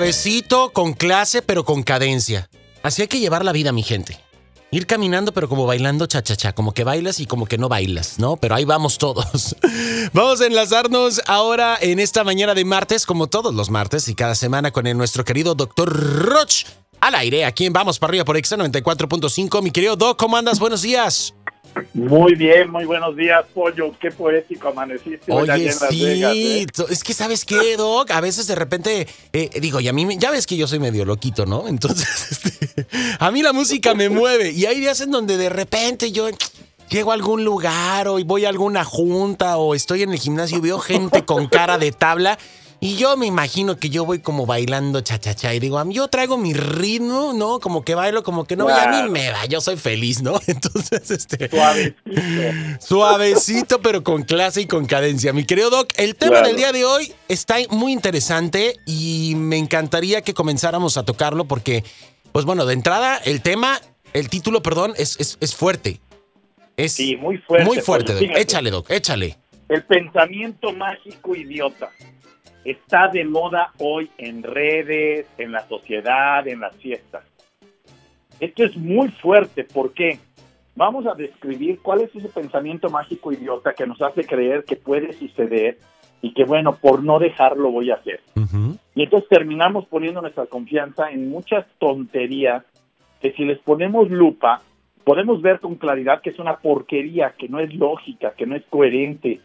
Suavecito, con clase, pero con cadencia. Así hay que llevar la vida, mi gente. Ir caminando, pero como bailando cha-cha-cha, como que bailas y como que no bailas, ¿no? Pero ahí vamos todos. vamos a enlazarnos ahora en esta mañana de martes, como todos los martes y cada semana, con el, nuestro querido doctor Roch al aire, aquí en Vamos para arriba por Exa 94.5. Mi querido Doc, ¿cómo andas? Buenos días. Muy bien, muy buenos días, Pollo. Qué poético amaneciste. Oye, sí, ¿eh? es que sabes qué, Doc, a veces de repente, eh, digo, y a mí, ya ves que yo soy medio loquito, ¿no? Entonces, este, a mí la música me mueve y hay días en donde de repente yo llego a algún lugar o voy a alguna junta o estoy en el gimnasio y veo gente con cara de tabla y yo me imagino que yo voy como bailando cha-cha-cha y digo, a mí yo traigo mi ritmo, ¿no? Como que bailo, como que no, y a mí me va, yo soy feliz, ¿no? Entonces, este... Suavecito. Suavecito, pero con clase y con cadencia. Mi querido Doc, el tema del día de hoy está muy interesante y me encantaría que comenzáramos a tocarlo porque, pues bueno, de entrada, el tema, el título, perdón, es, es, es fuerte. Es sí, muy fuerte. Muy fuerte, Doc. Échale, Doc, échale. El pensamiento mágico idiota está de moda hoy en redes, en la sociedad, en las fiestas. Esto es muy fuerte, ¿por qué? Vamos a describir cuál es ese pensamiento mágico idiota que nos hace creer que puede suceder y que bueno, por no dejarlo voy a hacer. Y entonces terminamos poniendo nuestra confianza en muchas tonterías que si les ponemos lupa, podemos ver con claridad que es una porquería, que no es lógica, que no es coherente,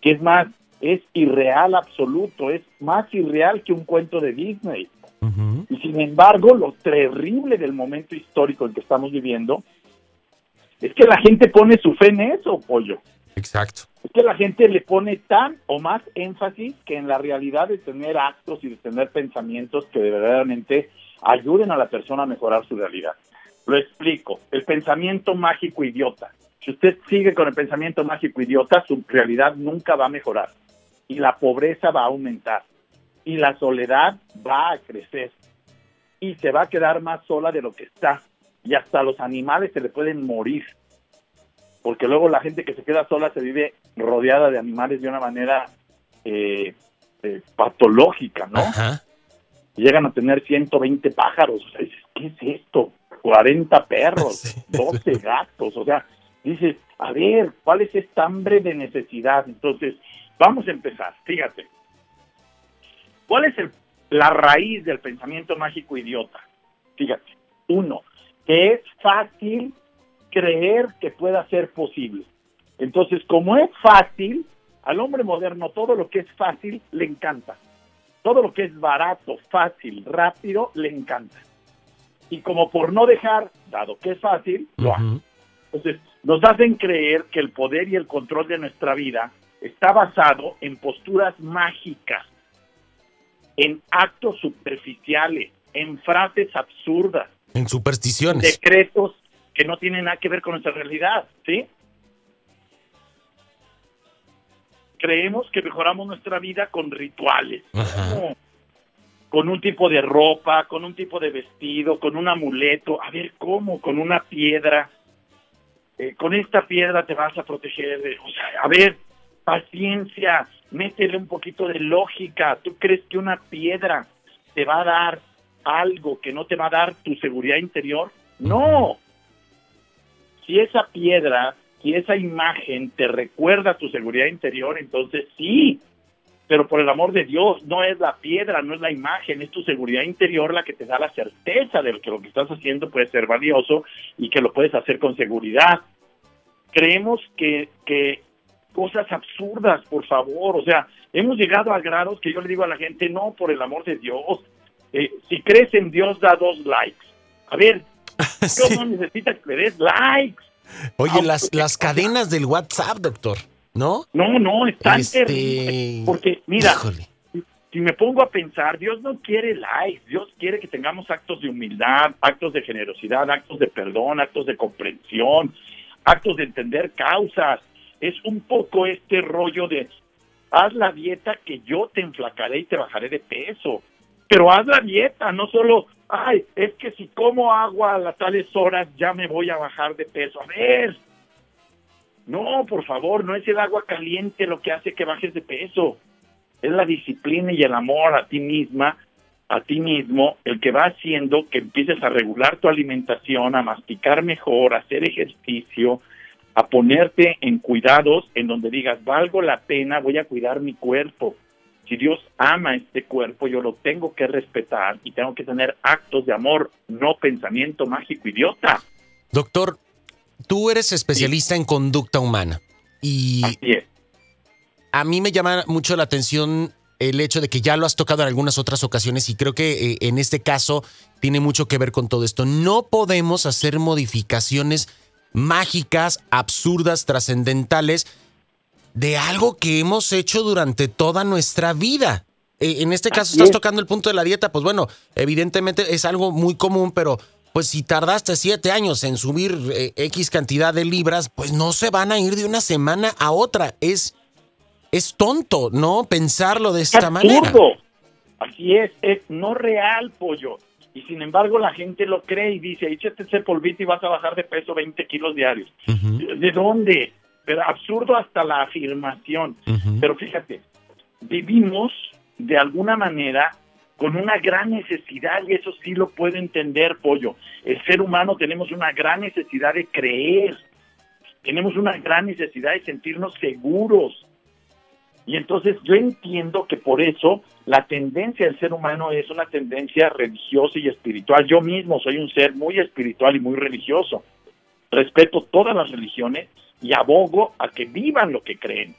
que es más, es irreal absoluto, es más irreal que un cuento de Disney. Y sin embargo, lo terrible del momento histórico en que estamos viviendo es que la gente pone su fe en eso, pollo. Exacto. Es que la gente le pone tan o más énfasis que en la realidad de tener actos y de tener pensamientos que verdaderamente ayuden a la persona a mejorar su realidad. Lo explico. El pensamiento mágico idiota. Si usted sigue con el pensamiento mágico idiota, su realidad nunca va a mejorar y la pobreza va a aumentar y la soledad va a crecer y se va a quedar más sola de lo que está y hasta los animales se le pueden morir porque luego la gente que se queda sola se vive rodeada de animales de una manera eh, eh, patológica, ¿no? Llegan a tener 120 pájaros, o sea, dices, ¿qué es esto? 40 perros, 12 gatos, o sea, dices, a ver, ¿cuál es esta hambre de necesidad? Entonces, Vamos a empezar, fíjate. ¿Cuál es la raíz del pensamiento mágico idiota? Fíjate, uno, que es fácil creer que pueda ser posible. Entonces, como es fácil, al hombre moderno todo lo que es fácil le encanta. Todo lo que es barato, fácil, rápido, le encanta. Y como por no dejar, dado que es fácil, lo hace. Entonces, nos hacen creer que el poder y el control de nuestra vida está basado en posturas mágicas, en actos superficiales, en frases absurdas. En supersticiones. Decretos que no tienen nada que ver con nuestra realidad, ¿sí? Creemos que mejoramos nuestra vida con rituales, con un tipo de ropa, con un tipo de vestido, con un amuleto. A ver, ¿cómo? Con una piedra. Eh, con esta piedra te vas a proteger. De, o sea, a ver, paciencia, métele un poquito de lógica. ¿Tú crees que una piedra te va a dar algo que no te va a dar tu seguridad interior? No. Si esa piedra, si esa imagen te recuerda tu seguridad interior, entonces sí. Pero por el amor de Dios, no es la piedra, no es la imagen, es tu seguridad interior la que te da la certeza de que lo que estás haciendo puede ser valioso y que lo puedes hacer con seguridad. Creemos que, que cosas absurdas, por favor. O sea, hemos llegado a grados que yo le digo a la gente, no, por el amor de Dios, eh, si crees en Dios, da dos likes. A ver, Dios no necesita que le des likes. Oye, las, las cadenas del WhatsApp, doctor, ¿no? No, no, están este... Porque, mira, si me pongo a pensar, Dios no quiere likes, Dios quiere que tengamos actos de humildad, actos de generosidad, actos de perdón, actos de comprensión, actos de entender causas es un poco este rollo de haz la dieta que yo te enflacaré y te bajaré de peso. Pero haz la dieta, no solo, ay, es que si como agua a las tales horas ya me voy a bajar de peso. A ver, no, por favor, no es el agua caliente lo que hace que bajes de peso. Es la disciplina y el amor a ti misma a ti mismo, el que va haciendo que empieces a regular tu alimentación, a masticar mejor, a hacer ejercicio, a ponerte en cuidados en donde digas, valgo la pena, voy a cuidar mi cuerpo. Si Dios ama este cuerpo, yo lo tengo que respetar y tengo que tener actos de amor, no pensamiento mágico idiota. Doctor, tú eres especialista en conducta humana y a mí me llama mucho la atención el hecho de que ya lo has tocado en algunas otras ocasiones y creo que eh, en este caso tiene mucho que ver con todo esto. No podemos hacer modificaciones mágicas, absurdas, trascendentales de algo que hemos hecho durante toda nuestra vida. Eh, en este caso estás tocando el punto de la dieta, pues bueno, evidentemente es algo muy común, pero pues si tardaste siete años en subir eh, X cantidad de libras, pues no se van a ir de una semana a otra. Es es tonto, ¿no? Pensarlo de esta manera. Así es, es no real, pollo. Y sin embargo la gente lo cree y dice, échate ese polvito y vas a bajar de peso 20 kilos diarios. ¿De dónde? Pero absurdo hasta la afirmación. Pero fíjate, vivimos de alguna manera con una gran necesidad, y eso sí lo puedo entender, pollo. El ser humano tenemos una gran necesidad de creer, tenemos una gran necesidad de sentirnos seguros, y entonces yo entiendo que por eso la tendencia del ser humano es una tendencia religiosa y espiritual. Yo mismo soy un ser muy espiritual y muy religioso. Respeto todas las religiones y abogo a que vivan lo que creen,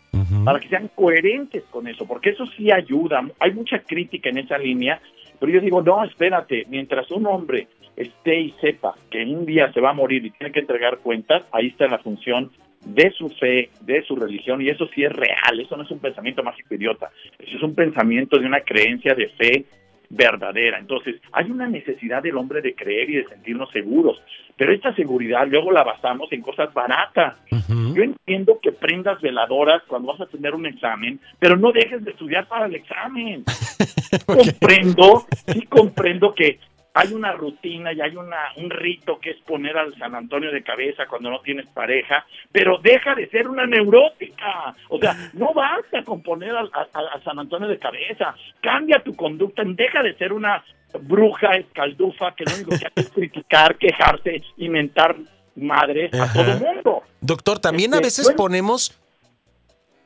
para que sean coherentes con eso, porque eso sí ayuda. Hay mucha crítica en esa línea, pero yo digo, no, espérate, mientras un hombre esté y sepa que un día se va a morir y tiene que entregar cuentas, ahí está la función de su fe, de su religión, y eso sí es real, eso no es un pensamiento mágico idiota, eso es un pensamiento de una creencia de fe verdadera. Entonces, hay una necesidad del hombre de creer y de sentirnos seguros, pero esta seguridad luego la basamos en cosas baratas. Yo entiendo que prendas veladoras cuando vas a tener un examen, pero no dejes de estudiar para el examen. Comprendo, sí comprendo que hay una rutina y hay una, un rito que es poner al San Antonio de cabeza cuando no tienes pareja, pero deja de ser una neurótica. O sea, no basta con poner al, a, San Antonio de cabeza. Cambia tu conducta, deja de ser una bruja escaldufa que lo único que hace es criticar, quejarse, inventar madres a todo el mundo. Doctor, también a este, veces ponemos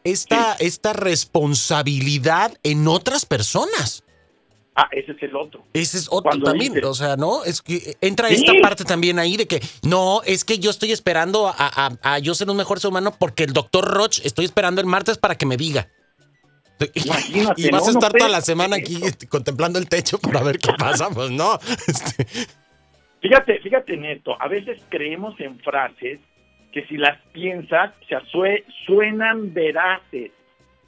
esta, esta responsabilidad en otras personas. Ah, ese es el otro. Ese es otro también, o sea, ¿no? Es que entra esta parte también ahí de que, no, es que yo estoy esperando a, yo ser un mejor ser humano porque el doctor Roch estoy esperando el martes para que me diga. y vas a estar toda la semana aquí contemplando el techo para ver qué pasa, pues no. Este. Fíjate, fíjate Neto, a veces creemos en frases que si las piensas, se suenan veraces,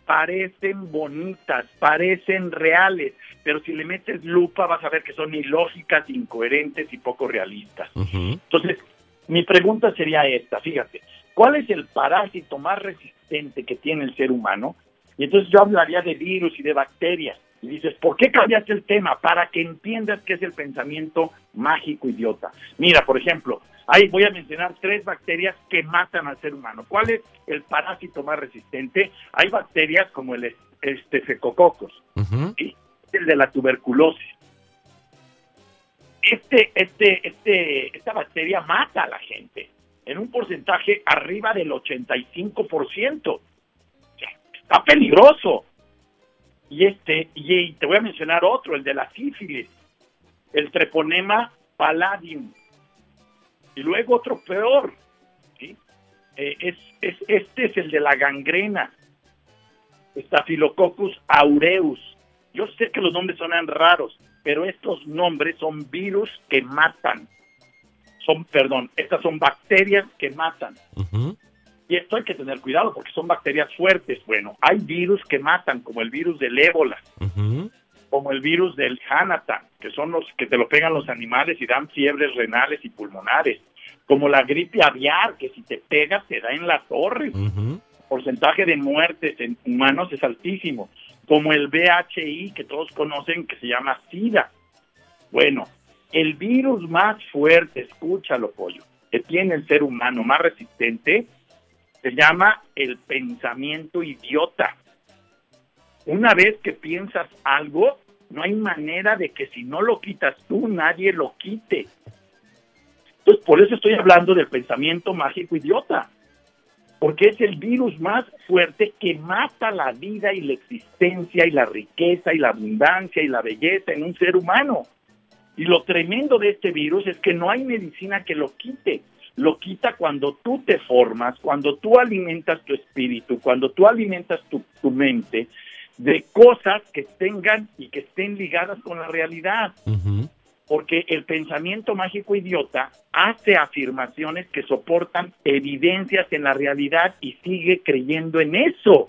parecen bonitas, parecen reales, pero si le metes lupa vas a ver que son ilógicas, incoherentes y poco realistas. Entonces, mi pregunta sería esta, fíjate, ¿cuál es el parásito más resistente que tiene el ser humano? Y entonces yo hablaría de virus y de bacterias. Y dices, ¿por qué cambiaste el tema? Para que entiendas qué es el pensamiento mágico idiota. Mira, por ejemplo, ahí voy a mencionar tres bacterias que matan al ser humano. ¿Cuál es el parásito más resistente? Hay bacterias como el estefecococos, el de la tuberculosis. Este, este, este, esta bacteria mata a la gente en un porcentaje arriba del 85%. está peligroso. Y este, y te voy a mencionar otro, el de la sífilis, el treponema palladium. Y luego otro peor, ¿sí? Eh, es, es, este es el de la gangrena, Staphylococcus aureus. Yo sé que los nombres sonan raros, pero estos nombres son virus que matan. Son, perdón, estas son bacterias que matan. Y esto hay que tener cuidado porque son bacterias fuertes. Bueno, hay virus que matan, como el virus del ébola, como el virus del Hanatan, que son los que te lo pegan los animales y dan fiebres renales y pulmonares, como la gripe aviar, que si te pegas te da en la torre. Porcentaje de muertes en humanos es altísimo como el VHI que todos conocen que se llama SIDA. Bueno, el virus más fuerte, escúchalo pollo, que tiene el ser humano más resistente, se llama el pensamiento idiota. Una vez que piensas algo, No hay manera de que si no lo quitas tú, nadie lo quite. Entonces, por eso estoy hablando del pensamiento mágico idiota, porque es el virus más fuerte que mata la vida y la existencia y la riqueza y la abundancia y la belleza en un ser humano. Y lo tremendo de este virus es que no hay medicina que lo quite. Lo quita cuando tú te formas, cuando tú alimentas tu espíritu, cuando tú alimentas tu, tu mente de cosas que tengan y que estén ligadas con la realidad. Porque el pensamiento mágico idiota hace afirmaciones que soportan evidencias en la realidad y sigue creyendo en eso.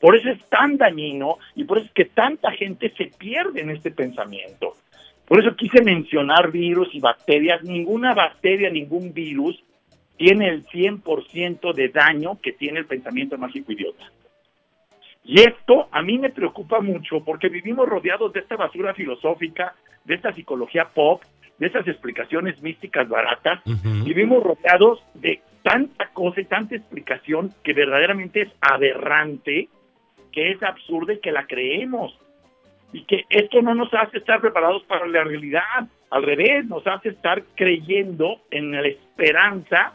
Por eso es tan dañino y por eso es que tanta gente se pierde en este pensamiento. Por eso quise mencionar virus y bacterias. Ninguna bacteria, ningún virus tiene el 100% de daño que tiene el pensamiento mágico idiota. Y esto a mí me preocupa mucho porque vivimos rodeados de esta basura filosófica, de esta psicología pop, de estas explicaciones místicas baratas, vivimos rodeados de tanta cosa y tanta explicación que verdaderamente es aberrante, que es absurda y que la creemos. Y que esto no nos hace estar preparados para la realidad, al revés, nos hace estar creyendo en la esperanza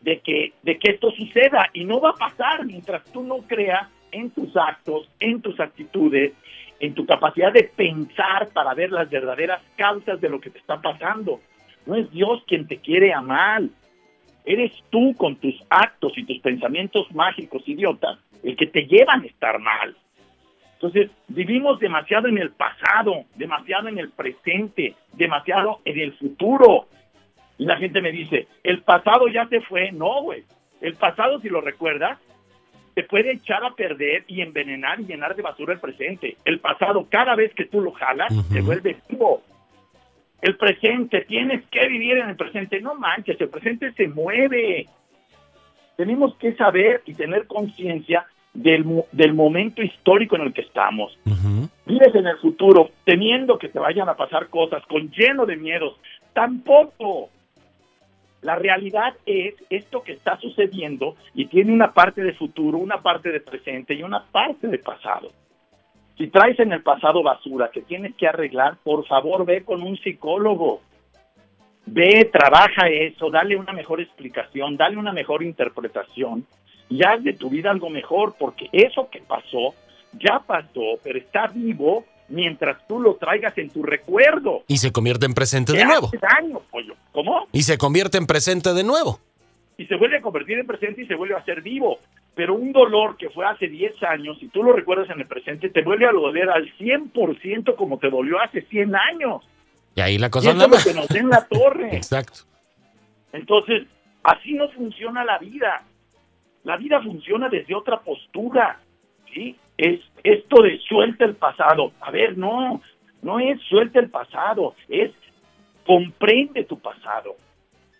de que, de que esto suceda y no va a pasar mientras tú no creas en tus actos, en tus actitudes, en tu capacidad de pensar para ver las verdaderas causas de lo que te está pasando. No es Dios quien te quiere a mal. Eres tú con tus actos y tus pensamientos mágicos, idiotas, el que te llevan a estar mal. Entonces, vivimos demasiado en el pasado, demasiado en el presente, demasiado en el futuro. Y la gente me dice, el pasado ya se fue. No, güey. El pasado, si lo recuerdas, te puede echar a perder y envenenar y llenar de basura el presente. El pasado, cada vez que tú lo jalas, se vuelve vivo. El presente, tienes que vivir en el presente. No manches, el presente se mueve. Tenemos que saber y tener conciencia del, del, momento histórico en el que estamos. Vives en el futuro temiendo que te vayan a pasar cosas, con lleno de miedos. Tampoco. La realidad es esto que está sucediendo y tiene una parte de futuro, una parte de presente y una parte de pasado. Si traes en el pasado basura que tienes que arreglar, por favor ve con un psicólogo. Ve, trabaja eso, dale una mejor explicación, dale una mejor interpretación y haz de tu vida algo mejor, porque eso que pasó, ya pasó, pero está vivo mientras tú lo traigas en tu recuerdo. Y se convierte en presente de nuevo. daño, pollo. ¿Cómo? Y se convierte en presente de nuevo. Y se vuelve a convertir en presente y se vuelve a ser vivo. Pero un dolor que fue hace 10 años, si tú lo recuerdas en el presente, te vuelve a doler al 100% como te dolió hace 100 años. Y ahí la cosa y es que nos den la torre. Exacto. Entonces, así no funciona la vida. La vida funciona desde otra postura. ¿sí? Es esto de suelta el pasado. A ver, no, no es suelta el pasado, es comprende tu pasado.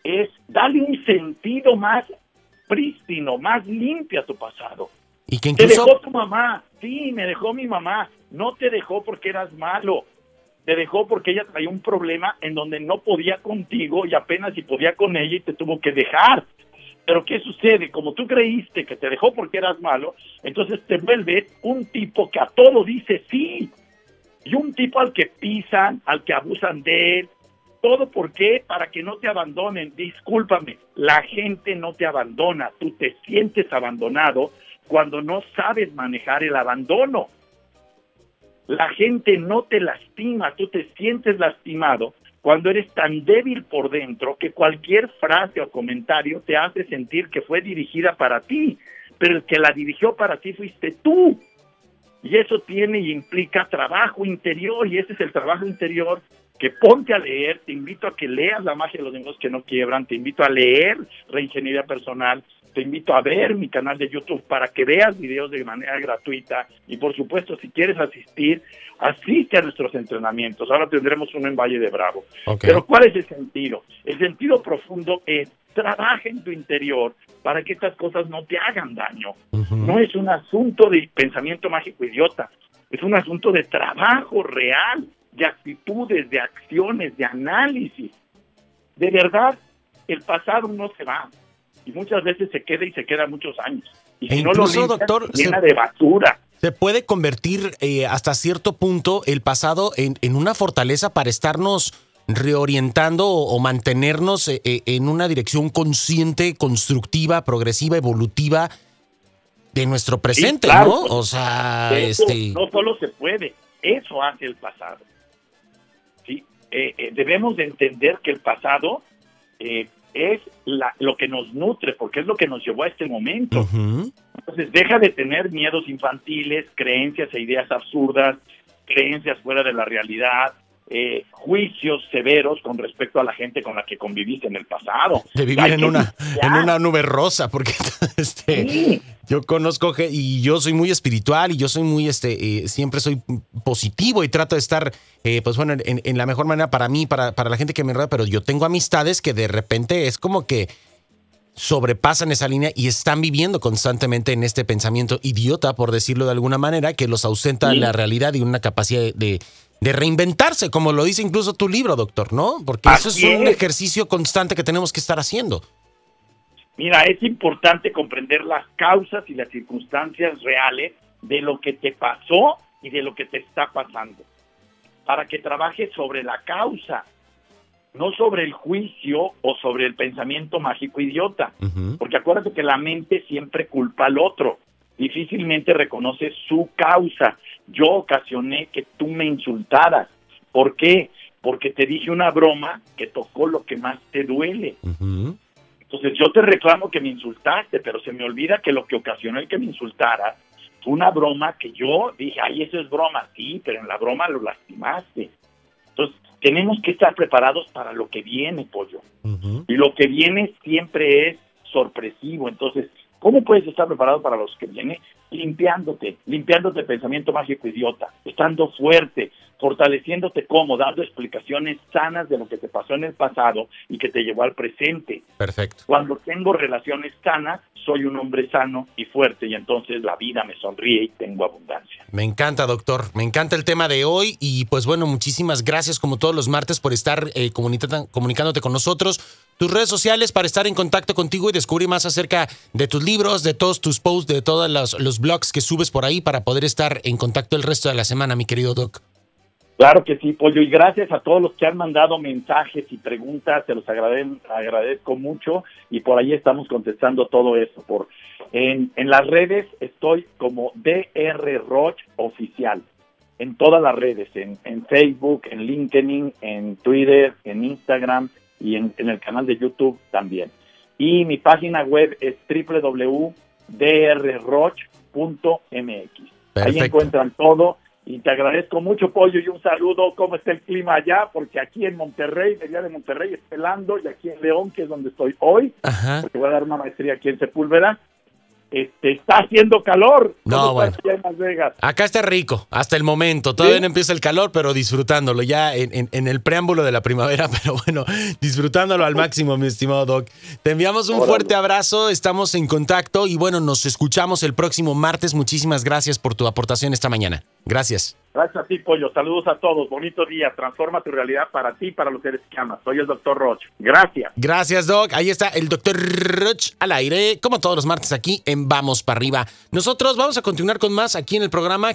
Es darle un sentido más prístino, más limpio a tu pasado. Y que Te dejó tu mamá, sí, me dejó mi mamá. No te dejó porque eras malo. Te dejó porque ella traía un problema en donde no podía contigo y apenas si podía con ella y te tuvo que dejar. Pero ¿qué sucede? Como tú creíste que te dejó porque eras malo, entonces te vuelves un tipo que a todo dice sí. Y un tipo al que pisan, al que abusan de él. ¿Todo por qué? Para que no te abandonen. Discúlpame, la gente no te abandona. Tú te sientes abandonado cuando no sabes manejar el abandono. La gente no te lastima, tú te sientes lastimado cuando eres tan débil por dentro que cualquier frase o comentario te hace sentir que fue dirigida para ti, pero el que la dirigió para ti fuiste tú. Y eso tiene y implica trabajo interior, y ese es el trabajo interior que ponte a leer, te invito a que leas La magia de los negocios que no quiebran, te invito a leer Reingeniería Personal, te invito a ver mi canal de YouTube para que veas videos de manera gratuita y por supuesto si quieres asistir, asiste a nuestros entrenamientos. Ahora tendremos uno en Valle de Bravo. Pero ¿cuál es el sentido? El sentido profundo es trabaja en tu interior para que estas cosas no te hagan daño. No es un asunto de pensamiento mágico idiota, es un asunto de trabajo real, de actitudes, de acciones, de análisis. De verdad, el pasado no se va y muchas veces se queda y se queda muchos años. Y e si no lo limpias, llena de basura se puede convertir eh, hasta cierto punto el pasado en, en, una fortaleza para estarnos reorientando o, mantenernos eh, eh, en una dirección consciente, constructiva, progresiva, evolutiva de nuestro presente, ¿no? O sea, este... no solo se puede, eso hace el pasado. ¿sí? debemos de entender que el pasado es la, lo que nos nutre, porque es lo que nos llevó a este momento. Entonces, deja de tener miedos infantiles, creencias e ideas absurdas, creencias fuera de la realidad, eh, juicios severos con respecto a la gente con la que conviviste en el pasado. De vivir en una, en una nube rosa, porque este, yo conozco y yo soy muy espiritual y yo soy muy, este, eh, siempre soy positivo y trato de estar, eh, pues bueno, en, en, la mejor manera para mí, para, para la gente que me rodea, pero yo tengo amistades que de repente es como que sobrepasan esa línea y están viviendo constantemente en este pensamiento idiota, por decirlo de alguna manera, que los ausenta de la realidad y una capacidad de, de, reinventarse, como lo dice incluso tu libro, doctor, ¿no? Porque eso es un ejercicio constante que tenemos que estar haciendo. Mira, es importante comprender las causas y las circunstancias reales de lo que te pasó y de lo que te está pasando, para que trabajes sobre la causa no sobre el juicio o sobre el pensamiento mágico idiota, porque acuérdate que la mente siempre culpa al otro, difícilmente reconoce su causa. Yo ocasioné que tú me insultaras. ¿Por qué? Porque te dije una broma que tocó lo que más te duele. Entonces yo te reclamo que me insultaste, pero se me olvida que lo que ocasionó el que me insultara fue una broma que yo dije, ay, eso es broma, sí, pero en la broma lo lastimaste. Entonces, tenemos que estar preparados para lo que viene, pollo. Y lo que viene siempre es sorpresivo. Entonces, ¿cómo puedes estar preparado para los que viene? Limpiándote, limpiándote pensamiento mágico idiota, estando fuerte, fortaleciéndote como, dando explicaciones sanas de lo que te pasó en el pasado y que te llevó al presente. Perfecto. Cuando tengo relaciones sanas, soy un hombre sano y fuerte y entonces la vida me sonríe y tengo abundancia. Me encanta, doctor. Me encanta el tema de hoy y pues bueno, muchísimas gracias como todos los martes por estar eh, comunicándote con nosotros. Tus redes sociales para estar en contacto contigo y descubrir más acerca de tus libros, de todos tus posts, de todos los, los blogs que subes por ahí para poder estar en contacto el resto de la semana, mi querido doc. Claro que sí, Pollo, y gracias a todos los que han mandado mensajes y preguntas, se los agradezco mucho y por ahí estamos contestando todo eso. Por, en, en las redes estoy como DR Roch Oficial, en todas las redes, en, en, Facebook, en LinkedIn, en Twitter, en Instagram y en, en el canal de YouTube también. Y mi página web es www.drroch.mx. Ahí encuentran todo y te agradezco mucho, Pollo, y un saludo. ¿Cómo está el clima allá? Porque aquí en Monterrey, de allá de Monterrey, es pelando, y aquí en León, que es donde estoy hoy, porque voy a dar una maestría aquí en Sepúlveda, este, está haciendo calor. No, bueno. Acá está rico, hasta el momento. Todavía no empieza el calor, pero disfrutándolo ya en, en, el preámbulo de la primavera, pero bueno, disfrutándolo al máximo, mi estimado Doc. Te enviamos un fuerte abrazo, estamos en contacto y bueno, nos escuchamos el próximo martes. Muchísimas gracias por tu aportación esta mañana. Gracias. Gracias a ti, Pollo. Saludos a todos. Bonito día. Transforma tu realidad para ti y para los seres que amas. Soy el doctor Roch. Gracias. Gracias, Doc. Ahí está el doctor Roch al aire, como todos los martes aquí en Vamos para arriba. Nosotros vamos a continuar con más aquí en el programa.